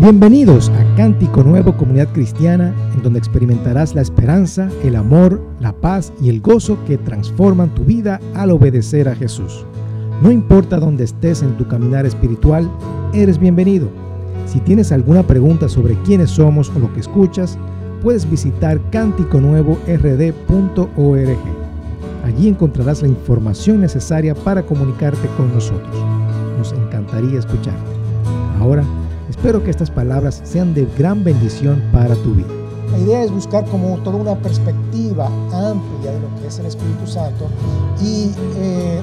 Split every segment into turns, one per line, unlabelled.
Bienvenidos a Cántico Nuevo Comunidad Cristiana, en donde experimentarás la esperanza, el amor, la paz y el gozo que transforman tu vida al obedecer a Jesús. No importa dónde estés en tu caminar espiritual, eres bienvenido. Si tienes alguna pregunta sobre quiénes somos o lo que escuchas, puedes visitar cánticonuevord.org. Allí encontrarás la información necesaria para comunicarte con nosotros. Nos encantaría escucharte. Ahora, espero que estas palabras sean de gran bendición para tu vida.
La idea es buscar como toda una perspectiva amplia de lo que es el Espíritu Santo y eh,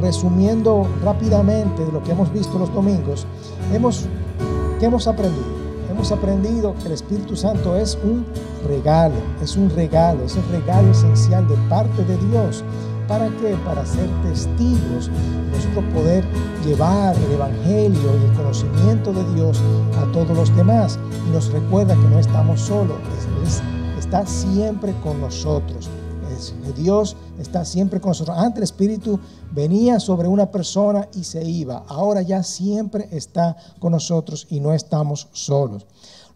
resumiendo rápidamente de lo que hemos visto los domingos, hemos, ¿qué hemos aprendido? Hemos aprendido que el Espíritu Santo es un regalo, es un regalo, es el regalo esencial de parte de Dios. ¿Para qué? Para ser testigos, nosotros poder llevar el Evangelio y el conocimiento de Dios a todos los demás. Y nos recuerda que no estamos solos, está siempre con nosotros. Dios está siempre con nosotros. Antes el Espíritu venía sobre una persona y se iba. Ahora ya siempre está con nosotros y no estamos solos.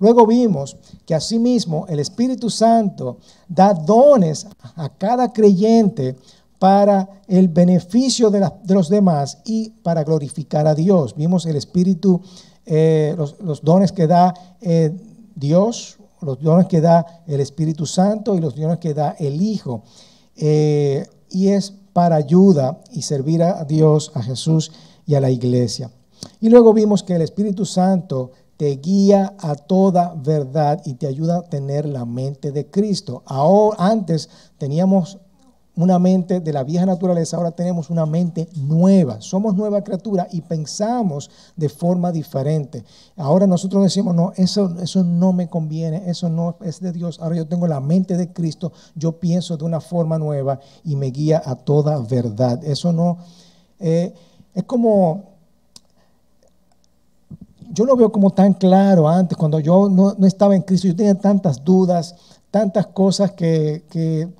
Luego vimos que asimismo el Espíritu Santo da dones a cada creyente para el beneficio de, los demás y para glorificar a Dios. Vimos el Espíritu, eh, los, dones que da eh, Dios, los dones que da el Espíritu Santo y los dones que da el Hijo. Eh, y es para ayuda y servir a Dios, a Jesús y a la iglesia. Y luego vimos que el Espíritu Santo te guía a toda verdad y te ayuda a tener la mente de Cristo. Ahora, antes teníamos una mente de la vieja naturaleza, ahora tenemos una mente nueva. Somos nueva criatura y pensamos de forma diferente. Ahora nosotros decimos, no, eso, eso no me conviene, eso no es de Dios. Ahora yo tengo la mente de Cristo, yo pienso de una forma nueva y me guía a toda verdad. Eso no, eh, es como, yo lo veo como tan claro antes, cuando yo no, no estaba en Cristo, yo tenía tantas dudas tantas cosas que,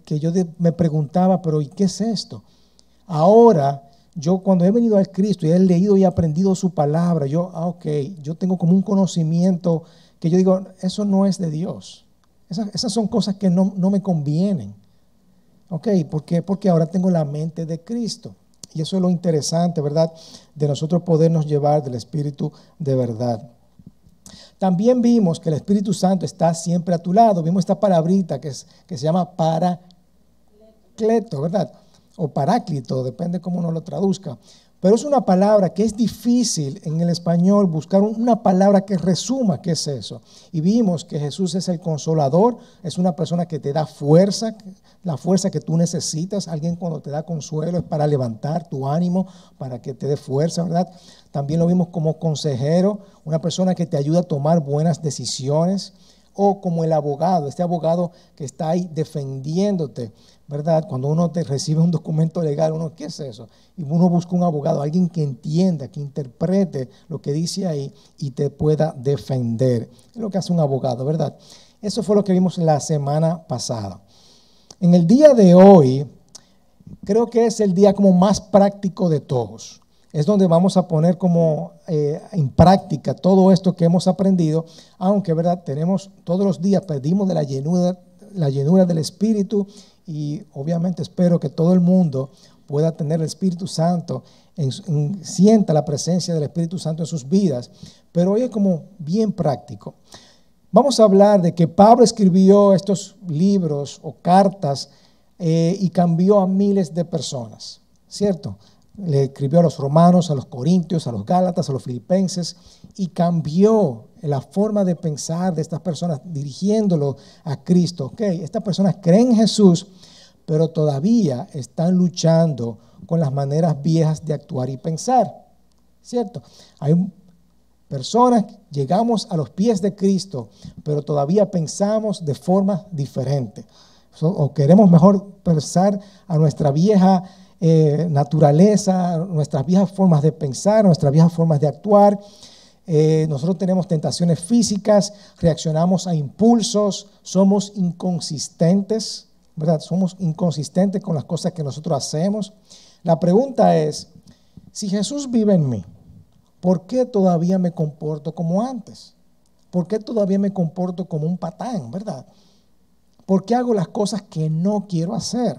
yo me preguntaba, pero ¿y qué es esto? Ahora, yo cuando he venido al Cristo y he leído y aprendido su palabra, yo, ah, ok, yo tengo como un conocimiento que yo digo, eso no es de Dios. Esas, son cosas que no, me convienen. Ok. Porque ahora tengo la mente de Cristo. Y eso es lo interesante, ¿verdad? De nosotros podernos llevar del Espíritu de verdad. También vimos que el Espíritu Santo está siempre a tu lado. Vimos esta palabrita que, es, que se llama paracleto, ¿verdad? O paráclito, depende cómo uno lo traduzca. Pero es una palabra que es difícil en el español buscar una palabra que resuma qué es eso. Y vimos que Jesús es el consolador, es una persona que te da fuerza, la fuerza que tú necesitas. Alguien cuando te da consuelo es para levantar tu ánimo, para que te dé fuerza, ¿verdad? También lo vimos como consejero, una persona que te ayuda a tomar buenas decisiones. O como el abogado, este abogado que está ahí defendiéndote, ¿verdad? Cuando uno te recibe un documento legal, uno, ¿qué es eso? Y uno busca un abogado, alguien que entienda, que interprete lo que dice ahí y te pueda defender. Es lo que hace un abogado, ¿verdad? Eso fue lo que vimos la semana pasada. En el día de hoy, creo que es el día como más práctico de todos. Es donde vamos a poner como eh, en práctica todo esto que hemos aprendido, aunque verdad tenemos todos los días pedimos de la llenura, la llenura del Espíritu y obviamente espero que todo el mundo pueda tener el Espíritu Santo, sienta la presencia del Espíritu Santo en sus vidas, pero hoy es como bien práctico. Vamos a hablar de que Pablo escribió estos libros o cartas eh, y cambió a miles de personas, ¿cierto? Le escribió a los romanos, a los corintios, a los gálatas, a los filipenses y cambió la forma de pensar de estas personas dirigiéndolo a Cristo. Ok, estas personas creen en Jesús, pero todavía están luchando con las maneras viejas de actuar y pensar, ¿cierto? Hay personas llegamos a los pies de Cristo, pero todavía pensamos de forma diferente. O queremos mejor pensar a nuestra vieja eh, naturaleza, nuestras viejas formas de pensar, nuestras viejas formas de actuar. Eh, nosotros tenemos tentaciones físicas, reaccionamos a impulsos, somos inconsistentes, ¿verdad? Somos inconsistentes con las cosas que nosotros hacemos. La pregunta es, si Jesús vive en mí, ¿por qué todavía me comporto como antes? ¿Por qué todavía me comporto como un patán, verdad? ¿Por qué hago las cosas que no quiero hacer?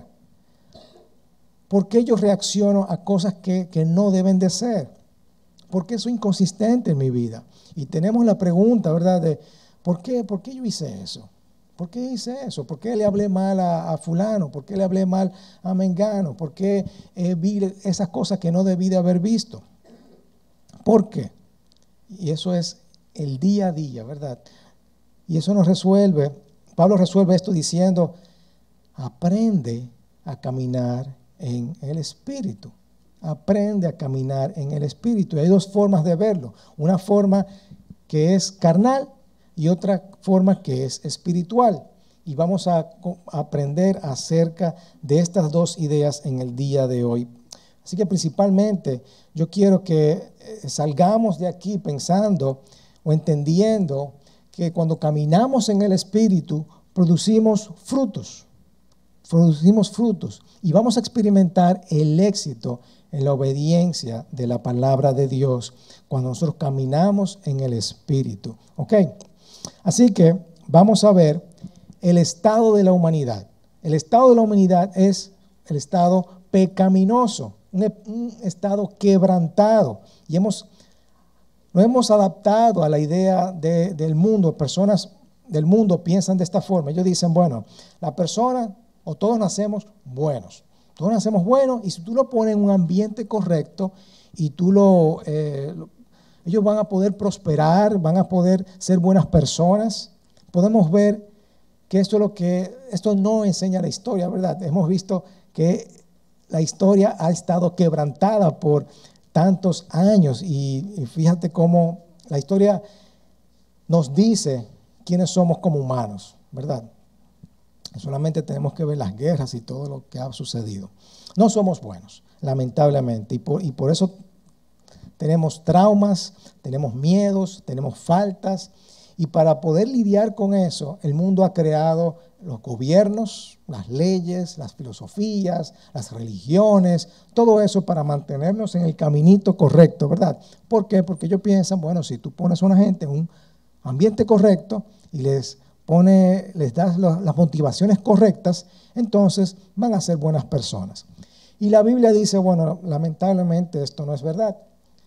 ¿Por qué yo reacciono a cosas que, que no deben de ser? ¿Por qué soy inconsistente en mi vida? Y tenemos la pregunta, ¿verdad? De ¿por qué, ¿por qué yo hice eso? ¿Por qué hice eso? ¿Por qué le hablé mal a, fulano? ¿Por qué le hablé mal a Mengano? ¿Por qué eh, vi esas cosas que no debí de haber visto? ¿Por qué? Y eso es el día a día, ¿verdad? Y eso nos resuelve, Pablo resuelve esto diciendo, aprende a caminar en el Espíritu. Aprende a caminar en el Espíritu. Hay dos formas de verlo. Una forma que es carnal y otra forma que es espiritual. Y vamos a aprender acerca de estas dos ideas en el día de hoy. Así que principalmente yo quiero que eh, salgamos de aquí pensando o entendiendo que cuando caminamos en el Espíritu producimos frutos, producimos frutos y vamos a experimentar el éxito en la obediencia de la palabra de Dios cuando nosotros caminamos en el Espíritu. ¿Ok? Así que vamos a ver el estado de la humanidad. El estado de la humanidad es el estado pecaminoso, un, estado quebrantado. Y hemos, nos hemos adaptado a la idea del mundo. Personas del mundo piensan de esta forma. Ellos dicen, bueno, la persona o todos nacemos buenos. Todos nacemos buenos y si tú lo pones en un ambiente correcto y tú lo, eh, ellos van a poder prosperar, van a poder ser buenas personas. Podemos ver que esto es lo que esto no enseña la historia, ¿verdad? Hemos visto que la historia ha estado quebrantada por tantos años y, fíjate cómo la historia nos dice quiénes somos como humanos, ¿verdad? Solamente tenemos que ver las guerras y todo lo que ha sucedido. No somos buenos, lamentablemente, y por, eso tenemos traumas, tenemos miedos, tenemos faltas. Y para poder lidiar con eso, el mundo ha creado los gobiernos, las leyes, las filosofías, las religiones, todo eso para mantenernos en el caminito correcto, ¿verdad? ¿Por qué? Porque ellos piensan, bueno, si tú pones a una gente en un ambiente correcto y les pone, les das las motivaciones correctas, entonces van a ser buenas personas. Y la Biblia dice, bueno, lamentablemente esto no es verdad.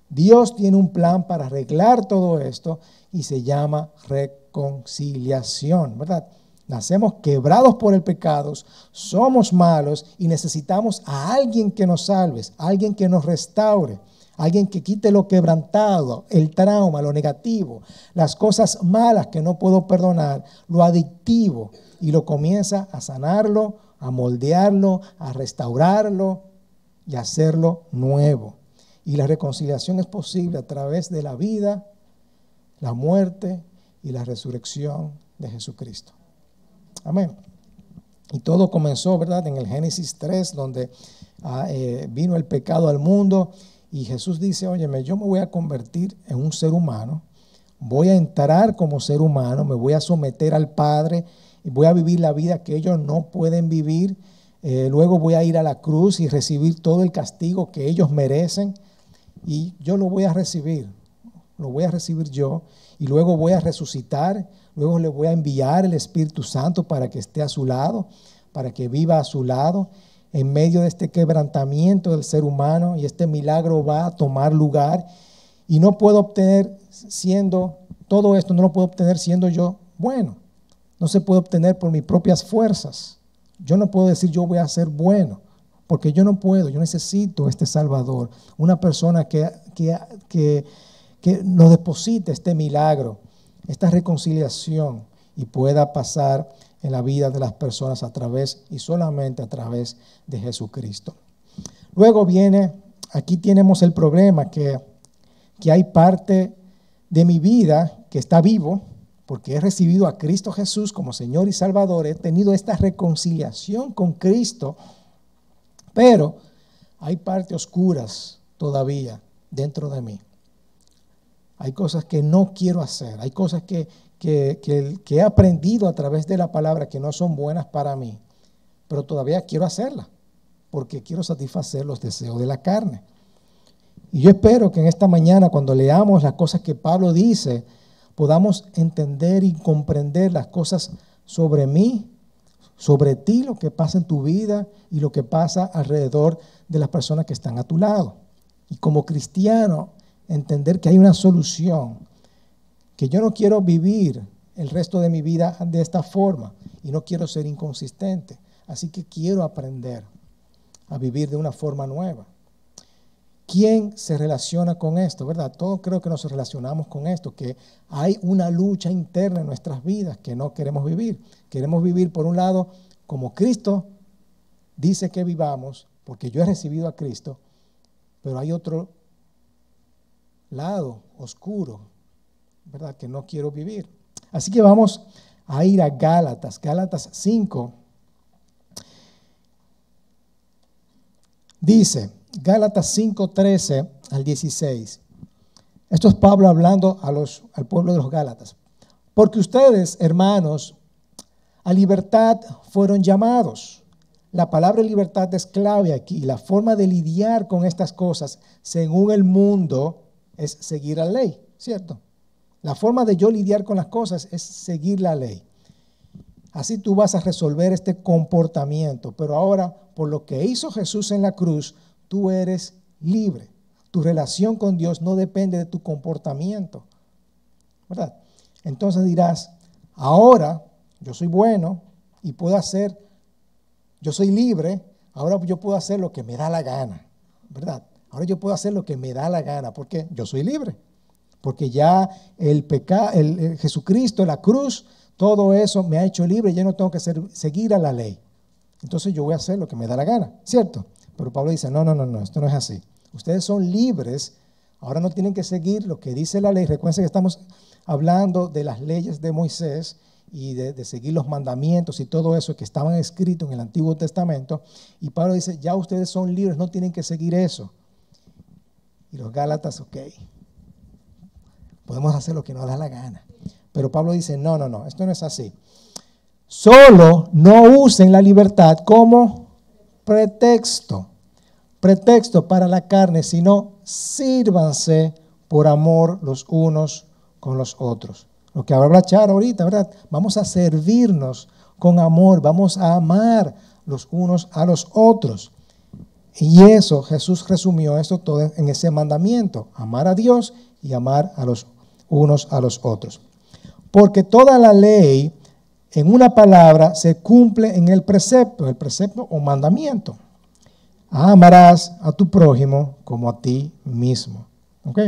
Dios tiene un plan para arreglar todo esto y se llama reconciliación, ¿verdad? Nacemos quebrados por el pecado, somos malos y necesitamos a alguien que nos salve, alguien que nos restaure, alguien que quite lo quebrantado, el trauma, lo negativo, las cosas malas que no puedo perdonar, lo adictivo y lo comienza a sanarlo, a moldearlo, a restaurarlo y a hacerlo nuevo. Y la reconciliación es posible a través de la vida, la muerte y la resurrección de Jesucristo. Amén. Y todo comenzó, ¿verdad? En el Génesis 3, donde ah, eh, vino el pecado al mundo y Jesús dice, óyeme, yo me voy a convertir en un ser humano, voy a entrar como ser humano, me voy a someter al Padre y voy a vivir la vida que ellos no pueden vivir. Eh, luego voy a ir a la cruz y recibir todo el castigo que ellos merecen y yo lo voy a recibir, lo voy a recibir yo y luego voy a resucitar, luego le voy a enviar el Espíritu Santo para que esté a su lado, para que viva a su lado en medio de este quebrantamiento del ser humano y este milagro va a tomar lugar y no puedo obtener siendo todo esto no lo puedo obtener siendo yo bueno. No se puede obtener por mis propias fuerzas. Yo no puedo decir yo voy a ser bueno porque yo no puedo, yo necesito este Salvador, una persona que, que, nos deposite este milagro, esta reconciliación y pueda pasar en la vida de las personas a través y solamente a través de Jesucristo. Luego viene, aquí tenemos el problema que, que hay parte de mi vida que está vivo, porque he recibido a Cristo Jesús como Señor y Salvador, he tenido esta reconciliación con Cristo pero hay partes oscuras todavía dentro de mí. Hay cosas que no quiero hacer, hay cosas que, he aprendido a través de la palabra que no son buenas para mí, pero todavía quiero hacerlas, porque quiero satisfacer los deseos de la carne. Y yo espero que en esta mañana, cuando leamos las cosas que Pablo dice, podamos entender y comprender las cosas sobre mí, sobre ti, lo que pasa en tu vida y lo que pasa alrededor de las personas que están a tu lado. Y como cristiano, entender que hay una solución, que yo no quiero vivir el resto de mi vida de esta forma y no quiero ser inconsistente. Así que quiero aprender a vivir de una forma nueva. ¿Quién se relaciona con esto? ¿Verdad? Todos creo que nos relacionamos con esto, que hay una lucha interna en nuestras vidas que no queremos vivir. Queremos vivir, por un lado, como Cristo dice que vivamos, porque yo he recibido a Cristo, pero hay otro lado oscuro, ¿verdad? Que no quiero vivir. Así que vamos a ir a Gálatas, Gálatas 5. Dice, Gálatas 5, 13 al 16. Esto es Pablo hablando a los, al pueblo de los Gálatas. Porque ustedes, hermanos, a libertad fueron llamados. La palabra libertad es clave aquí. La forma de lidiar con estas cosas, según el mundo, es seguir la ley, ¿cierto? La forma de yo lidiar con las cosas es seguir la ley. Así tú vas a resolver este comportamiento. Pero ahora, por lo que hizo Jesús en la cruz, tú eres libre. Tu relación con Dios no depende de tu comportamiento. ¿Verdad? Entonces dirás, ahora yo soy bueno y puedo hacer, yo soy libre, ahora yo puedo hacer lo que me da la gana. ¿Verdad? Ahora yo puedo hacer lo que me da la gana porque yo soy libre. Porque ya el pecado, el, Jesucristo, la cruz, todo eso me ha hecho libre, ya no tengo que seguir a la ley. Entonces yo voy a hacer lo que me da la gana, ¿cierto? Pero Pablo dice, no, no, no, no, esto no es así. Ustedes son libres, ahora no tienen que seguir lo que dice la ley. Recuerden que estamos hablando de las leyes de Moisés y de, de, seguir los mandamientos y todo eso que estaban escritos en el Antiguo Testamento. Y Pablo dice, ya ustedes son libres, no tienen que seguir eso. Y los Gálatas, ok, podemos hacer lo que nos da la gana. Pero Pablo dice, no, no, no, esto no es así. Solo no usen la libertad como pretexto, pretexto para la carne, sino sírvanse por amor los unos con los otros. Lo que habla Char ahorita, ¿verdad? Vamos a servirnos con amor, vamos a amar los unos a los otros. Y eso, Jesús resumió esto todo en ese mandamiento, amar a Dios y amar a los unos a los otros. Porque toda la ley en una palabra se cumple en el precepto, el precepto o mandamiento. Amarás a tu prójimo como a ti mismo. ¿Ok?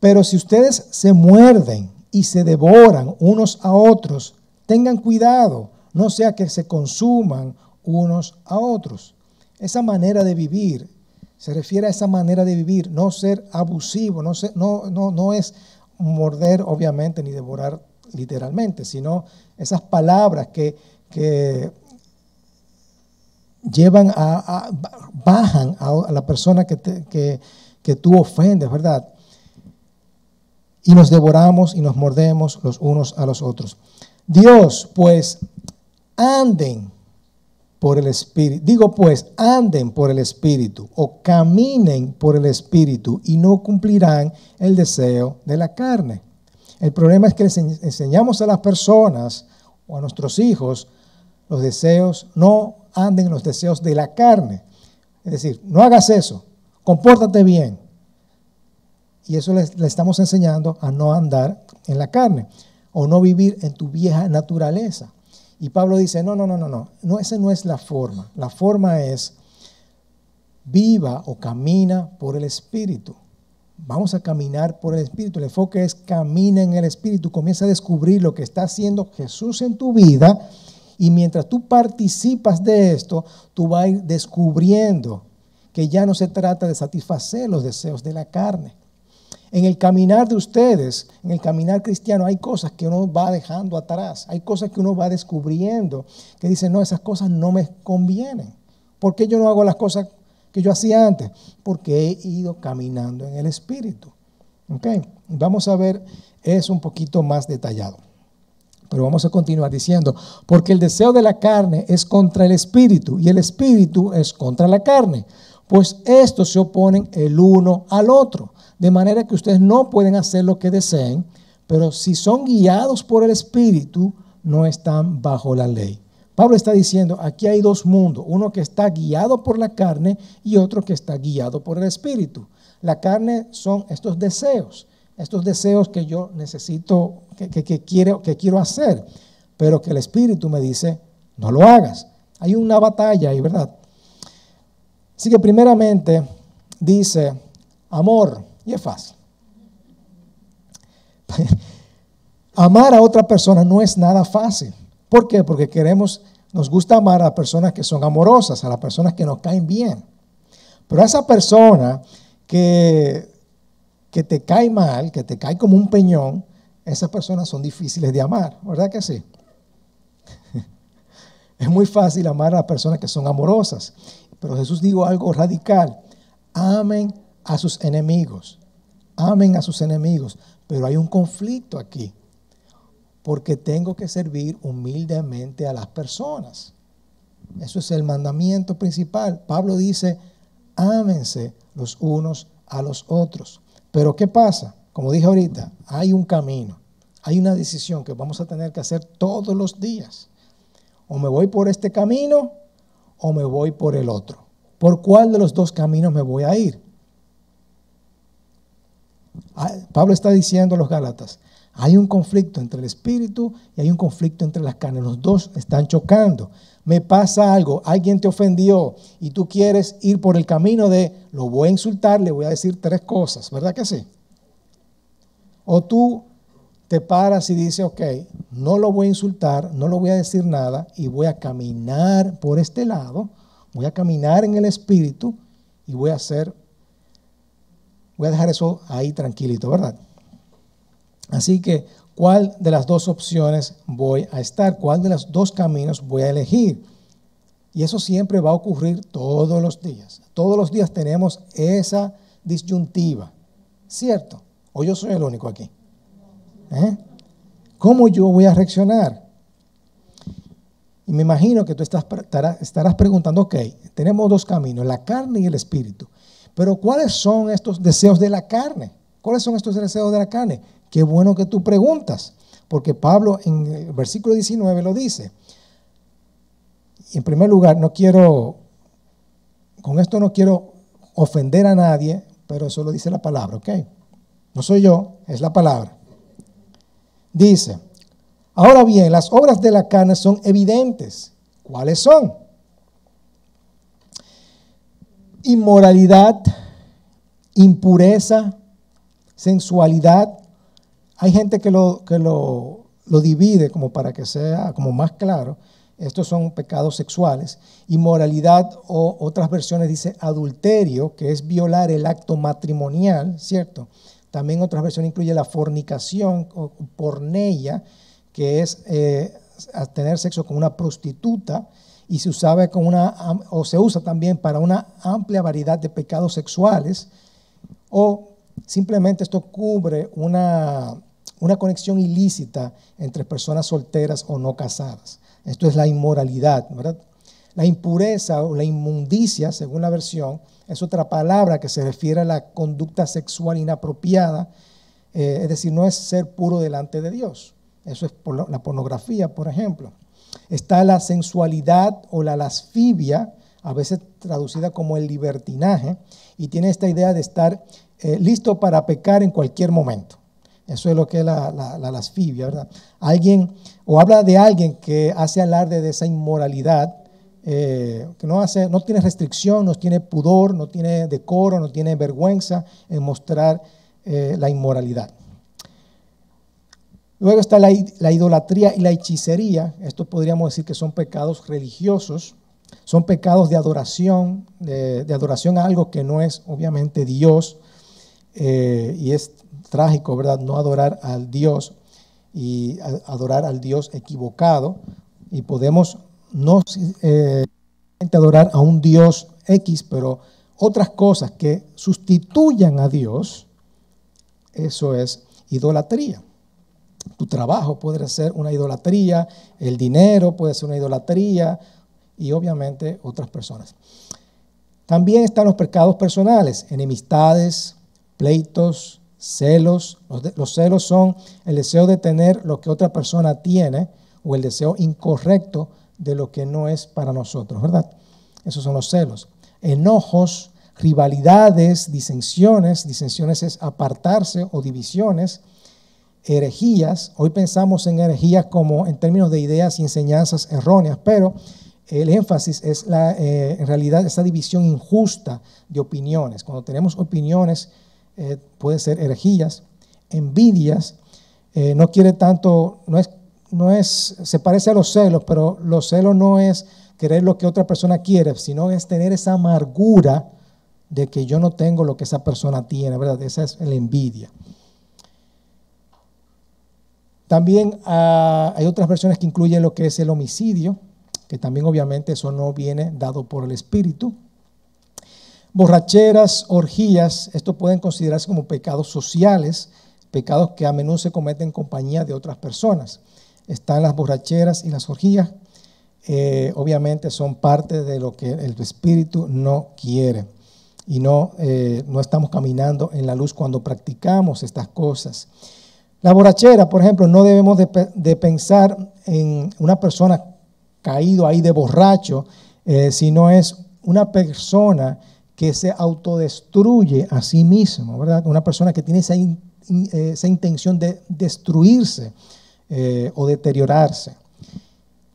Pero si ustedes se muerden y se devoran unos a otros, tengan cuidado, no sea que se consuman unos a otros. Esa manera de vivir se refiere a esa manera de vivir, no ser abusivo, no, no, no, no es morder obviamente ni devorar literalmente, sino esas palabras que, llevan a, bajan a, la persona que, que, que tú ofendes, ¿verdad? Y nos devoramos y nos mordemos los unos a los otros. Dios, pues, anden por el Espíritu. Digo pues, anden por el Espíritu o caminen por el Espíritu y no cumplirán el deseo de la carne. El problema es que les enseñamos a las personas o a nuestros hijos los deseos, no anden en los deseos de la carne. Es decir, no hagas eso, compórtate bien. Y eso le, estamos enseñando a no andar en la carne o no vivir en tu vieja naturaleza. Y Pablo dice, no, no, no, no, no, no, esa no es la forma. La forma es viva o camina por el Espíritu. Vamos a caminar por el Espíritu. El enfoque es camina en el Espíritu. Comienza a descubrir lo que está haciendo Jesús en tu vida. Y mientras tú participas de esto, tú vas a ir descubriendo que ya no se trata de satisfacer los deseos de la carne. En el caminar de ustedes, en el caminar cristiano, hay cosas que uno va dejando atrás. Hay cosas que uno va descubriendo que dice, no, esas cosas no me convienen. ¿Por qué yo no hago las cosas que yo hacía antes, porque he ido caminando en el Espíritu. Okay. Vamos a ver eso un poquito más detallado. Pero vamos a continuar diciendo, porque el deseo de la carne es contra el Espíritu y el Espíritu es contra la carne, pues estos se oponen el uno al otro, de manera que ustedes no pueden hacer lo que deseen, pero si son guiados por el Espíritu, no están bajo la ley. Pablo está diciendo, aquí hay dos mundos, uno que está guiado por la carne y otro que está guiado por el Espíritu. La carne son estos deseos, estos deseos que yo necesito, que, quiero, que quiero hacer, pero que el Espíritu me dice, no lo hagas. Hay una batalla ahí, ¿verdad? Así que primeramente dice, amor, y es fácil. Amar a otra persona no es nada fácil. ¿Por qué? Porque queremos, nos gusta amar a personas que son amorosas, a las personas que nos caen bien. Pero a esa persona que, que te cae mal, que te cae como un peñón, esas personas son difíciles de amar, ¿verdad que sí? Es muy fácil amar a personas que son amorosas. Pero Jesús dijo algo radical. Amen a sus enemigos. Amen a sus enemigos. Pero hay un conflicto aquí. Porque tengo que servir humildemente a las personas. Eso es el mandamiento principal. Pablo dice, ámense los unos a los otros. Pero ¿qué pasa? Como dije ahorita, hay un camino. Hay una decisión que vamos a tener que hacer todos los días. O me voy por este camino o me voy por el otro. ¿Por cuál de los dos caminos me voy a ir? Pablo está diciendo a los Gálatas, hay un conflicto entre el espíritu y hay un conflicto entre las carnes. Los dos están chocando. Me pasa algo, alguien te ofendió y tú quieres ir por el camino de, lo voy a insultar, le voy a decir tres cosas, ¿verdad que sí? O tú te paras y dices, ok, no lo voy a insultar, no lo voy a decir nada y voy a caminar por este lado, voy a caminar en el espíritu y voy a hacer, voy a dejar eso ahí tranquilito, ¿verdad? Así que, ¿cuál de las dos opciones voy a estar? ¿Cuál de los dos caminos voy a elegir? Y eso siempre va a ocurrir todos los días. Todos los días tenemos esa disyuntiva, ¿cierto? ¿O yo soy el único aquí? ¿Eh? ¿Cómo yo voy a reaccionar? Y me imagino que tú estás, estarás preguntando, ok, tenemos dos caminos, la carne y el espíritu. Pero ¿cuáles son estos deseos de la carne? ¿Cuáles son estos deseos de la carne? Qué bueno que tú preguntas, porque Pablo en el versículo 19 lo dice. En primer lugar, no quiero, con esto no quiero ofender a nadie, pero eso lo dice la palabra, ¿ok? No soy yo, es la palabra. Dice, ahora bien, las obras de la carne son evidentes. ¿Cuáles son? Inmoralidad, impureza, sensualidad. Hay gente que lo, que lo, lo divide como para que sea como más claro. Estos son pecados sexuales. Inmoralidad o otras versiones dice adulterio, que es violar el acto matrimonial, ¿cierto? También otras versiones incluye la fornicación o porneia, que es eh, tener sexo con una prostituta y se usaba con una o se usa también para una amplia variedad de pecados sexuales o simplemente esto cubre una, una conexión ilícita entre personas solteras o no casadas. Esto es la inmoralidad, ¿verdad? La impureza o la inmundicia, según la versión, es otra palabra que se refiere a la conducta sexual inapropiada, eh, es decir, no es ser puro delante de Dios. Eso es la pornografía, por ejemplo. Está la sensualidad o la lasfibia, a veces traducida como el libertinaje, y tiene esta idea de estar eh, listo para pecar en cualquier momento. Eso es lo que es la, la lasfibia, ¿verdad? Alguien, o habla de alguien que hace alarde de esa inmoralidad, eh, que no, hace, no tiene restricción, no tiene pudor, no tiene decoro, no tiene vergüenza en mostrar eh, la inmoralidad. Luego está la, idolatría y la hechicería. Esto podríamos decir que son pecados religiosos, son pecados de adoración, de, adoración a algo que no es obviamente Dios. Eh, y es trágico, ¿verdad? No adorar al Dios y adorar al Dios equivocado. Y podemos no eh, adorar a un Dios X, pero otras cosas que sustituyan a Dios, eso es idolatría. Tu trabajo puede ser una idolatría, el dinero puede ser una idolatría y obviamente otras personas. También están los pecados personales, enemistades, pleitos, celos. Los, celos son el deseo de tener lo que otra persona tiene o el deseo incorrecto de lo que no es para nosotros, ¿verdad? Esos son los celos. Enojos, rivalidades, disensiones. Disensiones es apartarse o divisiones. Herejías. Hoy pensamos en herejías como en términos de ideas y enseñanzas erróneas, pero el énfasis es la, eh, en realidad esa división injusta de opiniones. Cuando tenemos opiniones, eh, puede ser herejías, envidias, eh, no quiere tanto, no es, no es, se parece a los celos, pero los celos no es querer lo que otra persona quiere, sino es tener esa amargura de que yo no tengo lo que esa persona tiene, ¿verdad? Esa es la envidia. También ah, hay otras versiones que incluyen lo que es el homicidio, que también obviamente eso no viene dado por el Espíritu. Borracheras, orgías, esto pueden considerarse como pecados sociales, pecados que a menudo se cometen en compañía de otras personas. Están las borracheras y las orgías, eh, obviamente son parte de lo que el Espíritu no quiere. Y no, eh, no estamos caminando en la luz cuando practicamos estas cosas. La borrachera, por ejemplo, no debemos de, pensar en una persona caído ahí de borracho, eh, sino es una persona que se autodestruye a sí mismo, ¿verdad? Una persona que tiene esa, intención de destruirse eh, o deteriorarse.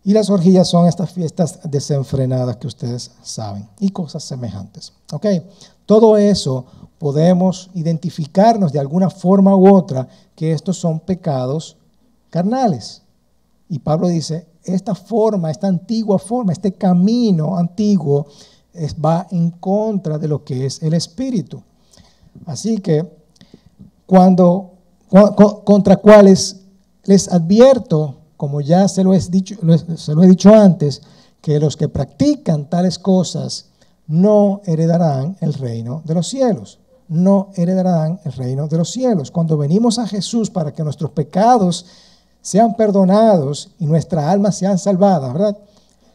Y las orgías son estas fiestas desenfrenadas que ustedes saben y cosas semejantes. ¿Ok? Todo eso podemos identificarnos de alguna forma u otra que estos son pecados carnales. Y Pablo dice, esta forma, esta antigua forma, este camino antiguo va en contra de lo que es el espíritu. Así que cuando contra cuales les advierto, como ya se lo, he dicho, se lo he dicho antes, que los que practican tales cosas no heredarán el reino de los cielos. No heredarán el reino de los cielos. Cuando venimos a Jesús para que nuestros pecados sean perdonados y nuestras almas sean salvadas, ¿verdad?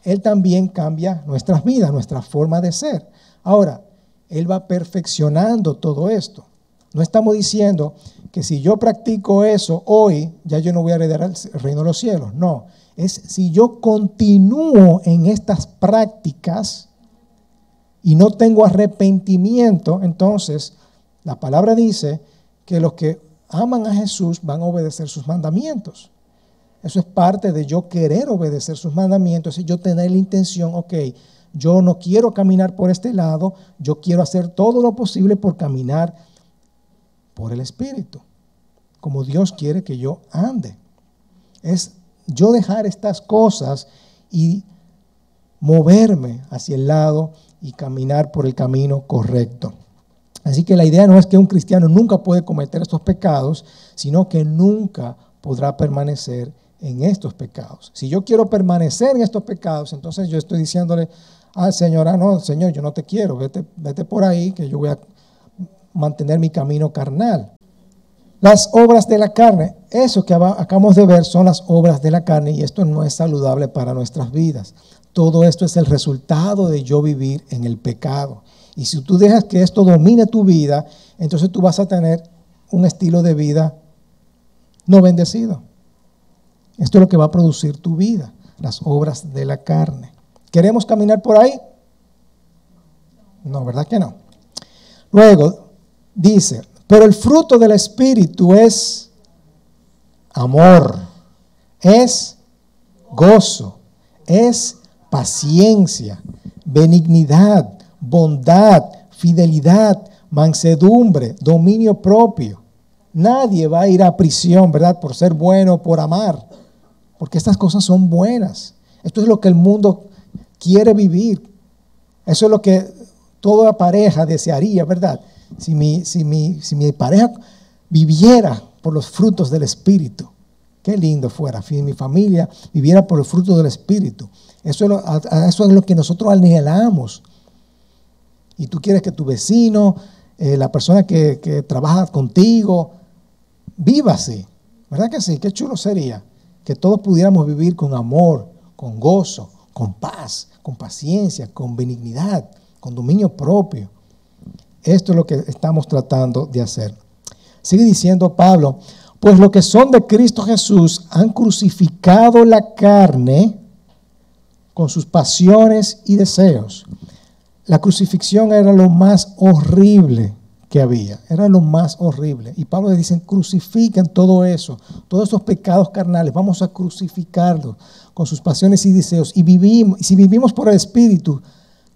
Él también cambia nuestras vidas, nuestra forma de ser. Ahora, Él va perfeccionando todo esto. No estamos diciendo que si yo practico eso hoy, ya yo no voy a heredar el reino de los cielos. No, es si yo continúo en estas prácticas y no tengo arrepentimiento, entonces la palabra dice que los que aman a Jesús van a obedecer sus mandamientos. Eso es parte de yo querer obedecer sus mandamientos y yo tener la intención, ok, yo no quiero caminar por este lado, yo quiero hacer todo lo posible por caminar por el Espíritu, como Dios quiere que yo ande. Es yo dejar estas cosas y moverme hacia el lado y caminar por el camino correcto. Así que la idea no es que un cristiano nunca puede cometer estos pecados, sino que nunca podrá permanecer en estos pecados. Si yo quiero permanecer en estos pecados, entonces yo estoy diciéndole al Señor, ah, no, Señor, yo no te quiero, vete, vete por ahí, que yo voy a mantener mi camino carnal. Las obras de la carne, eso que acabamos de ver son las obras de la carne y esto no es saludable para nuestras vidas. Todo esto es el resultado de yo vivir en el pecado. Y si tú dejas que esto domine tu vida, entonces tú vas a tener un estilo de vida no bendecido. Esto es lo que va a producir tu vida, las obras de la carne. ¿Queremos caminar por ahí? No, ¿verdad que no? Luego dice, pero el fruto del Espíritu es amor, es gozo, es paciencia, benignidad, bondad, fidelidad, mansedumbre, dominio propio. Nadie va a ir a prisión, ¿verdad? Por ser bueno, por amar porque estas cosas son buenas. Esto es lo que el mundo quiere vivir. Eso es lo que toda pareja desearía, ¿verdad? Si mi, si mi, si mi pareja viviera por los frutos del Espíritu, qué lindo fuera. Si mi familia viviera por los frutos del Espíritu. Eso es lo, eso es lo que nosotros anhelamos. Y tú quieres que tu vecino, eh, la persona que, que trabaja contigo, viva así. ¿Verdad que sí? Qué chulo sería que todos pudiéramos vivir con amor, con gozo, con paz, con paciencia, con benignidad. con dominio propio. Esto es lo que estamos tratando de hacer. Sigue diciendo Pablo, pues los que son de Cristo Jesús han crucificado la carne con sus pasiones y deseos. La crucifixión era lo más horrible que había, era lo más horrible. Y Pablo le dice, crucifiquen todo eso, todos esos pecados carnales, vamos a crucificarlos con sus pasiones y deseos. Y vivimos, y si vivimos por el Espíritu,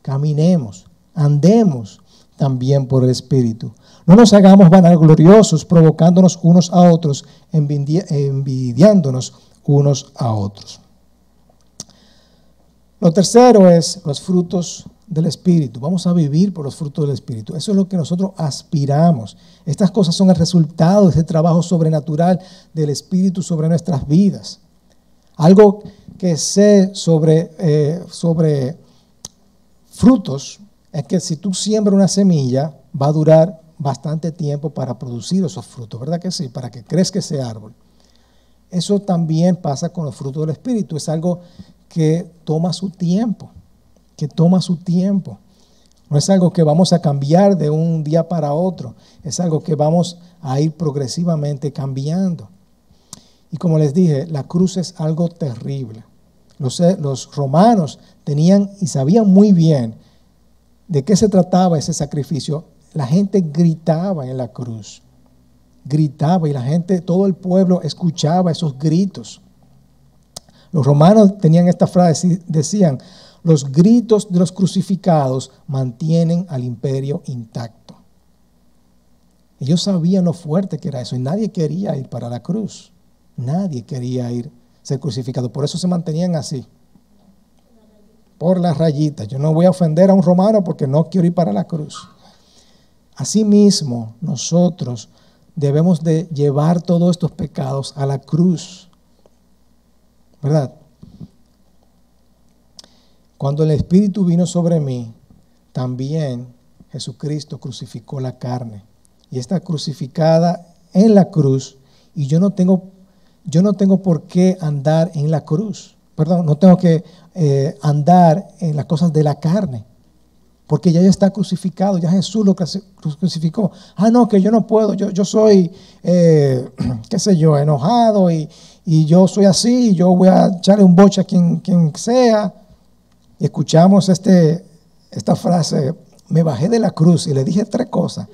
caminemos, andemos también por el Espíritu. No nos hagamos vanagloriosos, provocándonos unos a otros, envidiándonos unos a otros. Lo tercero es los frutos del Espíritu. Vamos a vivir por los frutos del Espíritu. Eso es lo que nosotros aspiramos. Estas cosas son el resultado de ese trabajo sobrenatural del Espíritu sobre nuestras vidas. Algo que sé sobre, eh, sobre frutos es que si tú siembras una semilla, va a durar bastante tiempo para producir esos frutos, ¿verdad que sí? Para que crezca ese árbol. Eso también pasa con los frutos del Espíritu. Es algo que toma su tiempo, que toma su tiempo. No es algo que vamos a cambiar de un día para otro, es algo que vamos a ir progresivamente cambiando. Y como les dije, la cruz es algo terrible. Los, los romanos tenían y sabían muy bien de qué se trataba ese sacrificio. La gente gritaba en la cruz, gritaba y la gente, todo el pueblo escuchaba esos gritos. Los romanos tenían esta frase, decían, los gritos de los crucificados mantienen al imperio intacto. Ellos sabían lo fuerte que era eso y nadie quería ir para la cruz. Nadie quería ir ser crucificado. Por eso se mantenían así. Por las rayitas. Yo no voy a ofender a un romano porque no quiero ir para la cruz. Asimismo, nosotros debemos de llevar todos estos pecados a la cruz. ¿verdad? Cuando el Espíritu vino sobre mí, también Jesucristo crucificó la carne. Y está crucificada en la cruz. Y yo no tengo, yo no tengo por qué andar en la cruz. Perdón, no tengo que eh, andar en las cosas de la carne. Porque ya está crucificado, ya Jesús lo crucificó. Ah, no, que yo no puedo, yo, yo soy, eh, qué sé yo, enojado y, y yo soy así, yo voy a echarle un boche a quien, quien sea. Escuchamos este, esta frase, me bajé de la cruz y le dije tres cosas.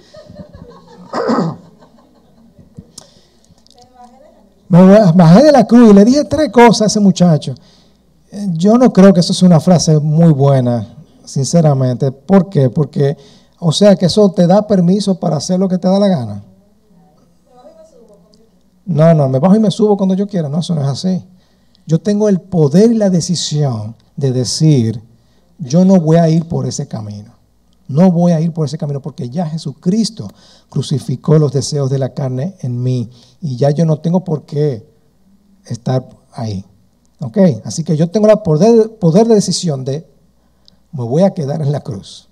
me bajé de la cruz y le dije tres cosas a ese muchacho. Yo no creo que eso sea una frase muy buena, sinceramente. ¿Por qué? Porque, o sea, que eso te da permiso para hacer lo que te da la gana. No, no, me bajo y me subo cuando yo quiera. No, eso no es así. Yo tengo el poder y la decisión de decir, yo no voy a ir por ese camino. No voy a ir por ese camino porque ya Jesucristo crucificó los deseos de la carne en mí y ya yo no tengo por qué estar ahí. ¿Ok? Así que yo tengo el poder, poder de decisión de, me voy a quedar en la cruz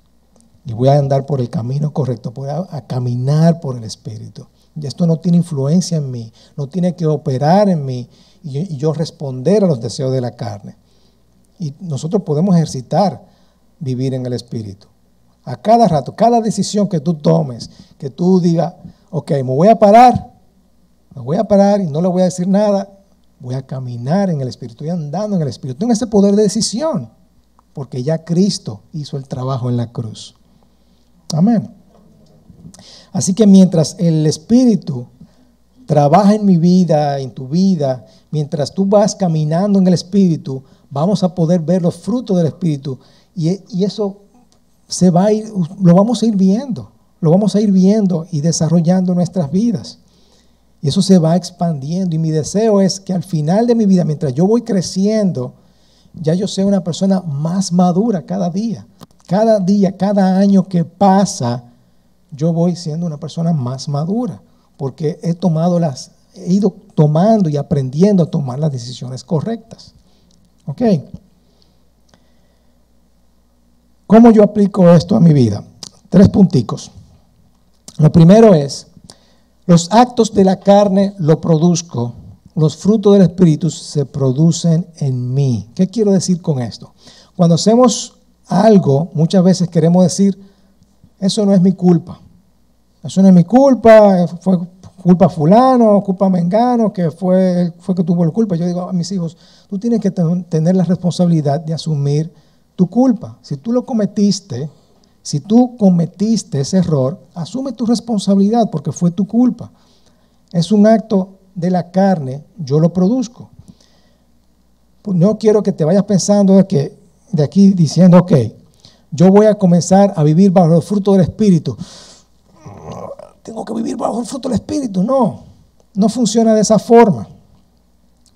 y voy a andar por el camino correcto, voy a caminar por el Espíritu. Y esto no tiene influencia en mí, no tiene que operar en mí y yo responder a los deseos de la carne. Y nosotros podemos ejercitar vivir en el Espíritu. A cada rato, cada decisión que tú tomes, que tú digas, ok, me voy a parar, me voy a parar y no le voy a decir nada, voy a caminar en el Espíritu, estoy andando en el Espíritu. Tengo ese poder de decisión, porque ya Cristo hizo el trabajo en la cruz. Amén. Así que mientras el Espíritu trabaja en mi vida, en tu vida, mientras tú vas caminando en el Espíritu, vamos a poder ver los frutos del Espíritu y, eso se va a ir, lo vamos a ir viendo, lo vamos a ir viendo y desarrollando nuestras vidas. Y eso se va expandiendo y mi deseo es que al final de mi vida, mientras yo voy creciendo, ya yo sea una persona más madura cada día. Cada día, cada año que pasa, yo voy siendo una persona más madura, porque he tomado las, he ido tomando y aprendiendo a tomar las decisiones correctas. ¿Ok? ¿Cómo yo aplico esto a mi vida? Tres punticos. Lo primero es, los actos de la carne lo produzco, los frutos del Espíritu se producen en mí. ¿Qué quiero decir con esto? Cuando hacemos algo, muchas veces queremos decir, eso no es mi culpa. Eso no es mi culpa, fue culpa fulano, culpa mengano, que fue, fue que tuvo la culpa. Yo digo a mis hijos, tú tienes que tener la responsabilidad de asumir tu culpa. Si tú lo cometiste, si tú cometiste ese error, asume tu responsabilidad porque fue tu culpa. Es un acto de la carne, yo lo produzco. No quiero que te vayas pensando de que de aquí diciendo, ok, yo voy a comenzar a vivir bajo el fruto del Espíritu tengo que vivir bajo el fruto del Espíritu. No, no funciona de esa forma.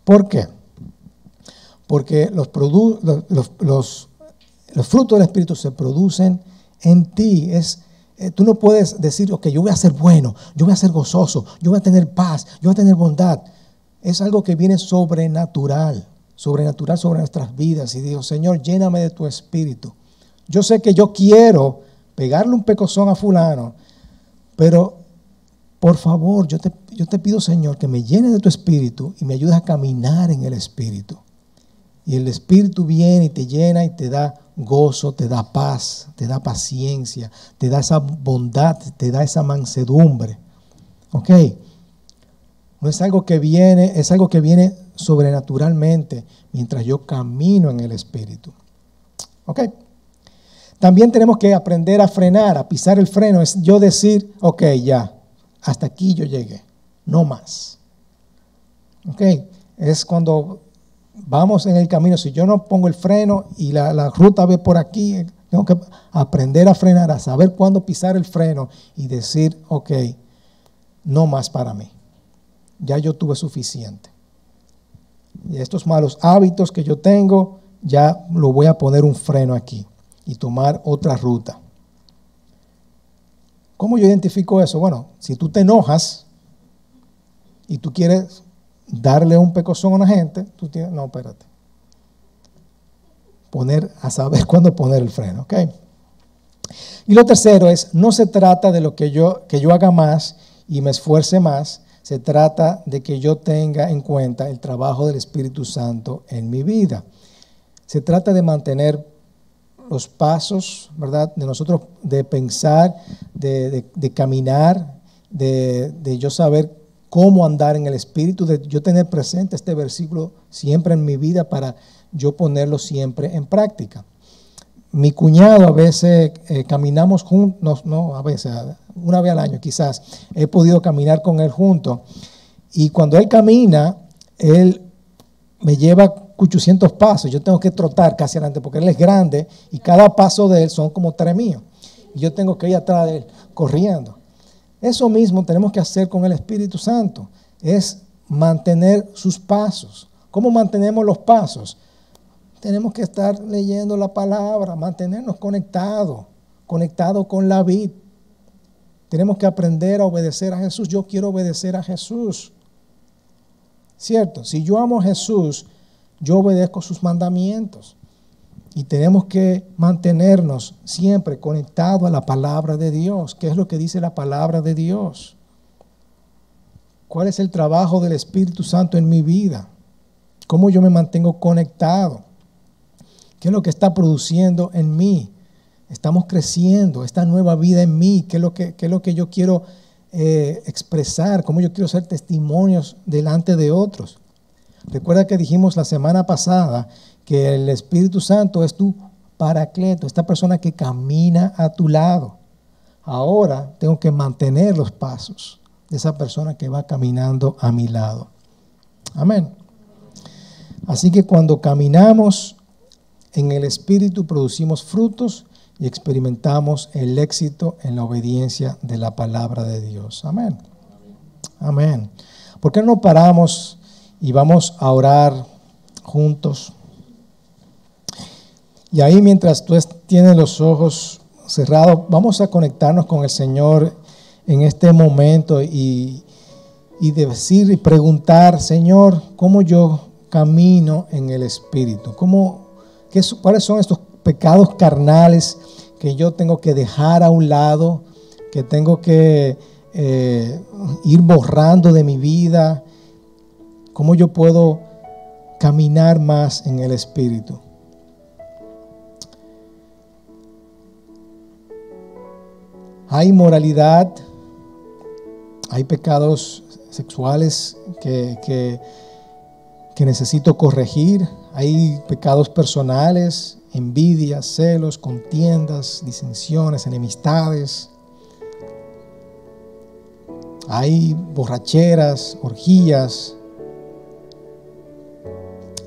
¿Por qué? Porque los, los, los, frutos del Espíritu se producen en ti. Es, eh, tú no puedes decir, ok, yo voy a ser bueno, yo voy a ser gozoso, yo voy a tener paz, yo voy a tener bondad. Es algo que viene sobrenatural, sobrenatural sobre nuestras vidas. Y digo, Señor, lléname de tu espíritu. Yo sé que yo quiero pegarle un pecozón a fulano, pero por favor, yo te, yo te pido, Señor, que me llene de tu espíritu y me ayudes a caminar en el espíritu. Y el espíritu viene y te llena y te da gozo, te da paz, te da paciencia, te da esa bondad, te da esa mansedumbre. ¿Ok? No es algo que viene, es algo que viene sobrenaturalmente mientras yo camino en el espíritu. ¿Ok? También tenemos que aprender a frenar, a pisar el freno. Es yo decir, ok, ya, hasta aquí yo llegué, no más. ¿Ok? Es cuando vamos en el camino, si yo no pongo el freno y la, ruta ve por aquí, tengo que aprender a frenar, a saber cuándo pisar el freno y decir, ok, no más para mí. Ya yo tuve suficiente. Y estos malos hábitos que yo tengo, ya lo voy a poner un freno aquí y tomar otra ruta. ¿Cómo yo identifico eso? Bueno, si tú te enojas y tú quieres darle un pecozón a una gente, tú tienes, no, espérate. Poner, a saber cuándo poner el freno, ¿ok? Y lo tercero es, no se trata de lo que yo, que yo haga más y me esfuerce más, se trata de que yo tenga en cuenta el trabajo del Espíritu Santo en mi vida. Se trata de mantener los pasos, ¿verdad? De nosotros de pensar, de, caminar, de, de, yo saber cómo andar en el Espíritu, de yo tener presente este versículo siempre en mi vida para yo ponerlo siempre en práctica. Mi cuñado a veces eh, caminamos juntos, no, a veces, una vez al año quizás, he podido caminar con él junto. Y cuando él camina, él me lleva 800 pasos, yo tengo que trotar casi adelante porque él es grande y cada paso de él son como tres míos. Y yo tengo que ir atrás de él corriendo. Eso mismo tenemos que hacer con el Espíritu Santo, es mantener sus pasos. ¿Cómo mantenemos los pasos? Tenemos que estar leyendo la palabra, mantenernos conectados, conectados con la vida. Tenemos que aprender a obedecer a Jesús. Yo quiero obedecer a Jesús. ¿Cierto? Si yo amo a Jesús, yo obedezco sus mandamientos. Y tenemos que mantenernos siempre conectados a la palabra de Dios. ¿Qué es lo que dice la palabra de Dios? ¿Cuál es el trabajo del Espíritu Santo en mi vida? ¿Cómo yo me mantengo conectado? ¿Qué es lo que está produciendo en mí? Estamos creciendo, esta nueva vida en mí, ¿qué es lo que, es lo que yo quiero eh, expresar? ¿Cómo yo quiero ser testimonios delante de otros? Recuerda que dijimos la semana pasada que el Espíritu Santo es tu paracleto, esta persona que camina a tu lado. Ahora tengo que mantener los pasos de esa persona que va caminando a mi lado. Amén. Así que cuando caminamos en el Espíritu producimos frutos y experimentamos el éxito en la obediencia de la palabra de Dios. Amén. Amén. ¿Por qué no paramos y vamos a orar juntos. Y ahí mientras tú tienes los ojos cerrados, vamos a conectarnos con el Señor en este momento y, decir y preguntar, Señor, ¿cómo yo camino en el Espíritu? ¿Cómo, qué, ¿Cuáles son estos pecados carnales que yo tengo que dejar a un lado, que tengo que eh, ir borrando de mi vida? ¿Cómo yo puedo caminar más en el Espíritu? Hay inmoralidad, hay pecados sexuales que, que, que necesito corregir, hay pecados personales, envidias, celos, contiendas, disensiones, enemistades. Hay borracheras, orgías.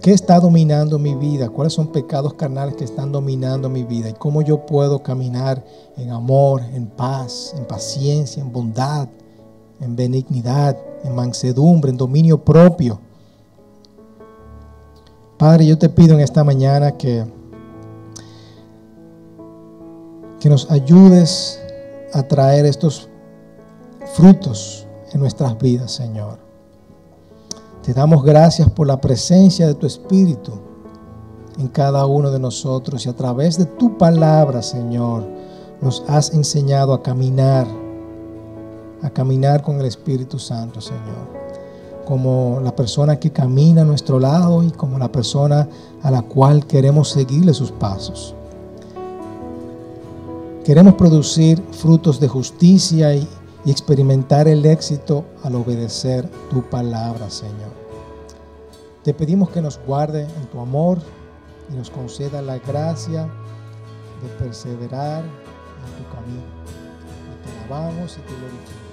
¿Qué está dominando mi vida? ¿Cuáles son pecados carnales que están dominando mi vida? ¿Y cómo yo puedo caminar en amor, en paz, en paciencia, en bondad, en benignidad, en mansedumbre, en dominio propio? Padre, yo te pido en esta mañana que, que nos ayudes a traer estos frutos en nuestras vidas, Señor. Te damos gracias por la presencia de tu Espíritu en cada uno de nosotros y a través de tu palabra, Señor, nos has enseñado a caminar, a caminar con el Espíritu Santo, Señor como la persona que camina a nuestro lado y como la persona a la cual queremos seguirle sus pasos. Queremos producir frutos de justicia y, experimentar el éxito al obedecer tu palabra, Señor. Te pedimos que nos guarde en tu amor y nos conceda la gracia de perseverar en tu camino. te alabamos y te glorificamos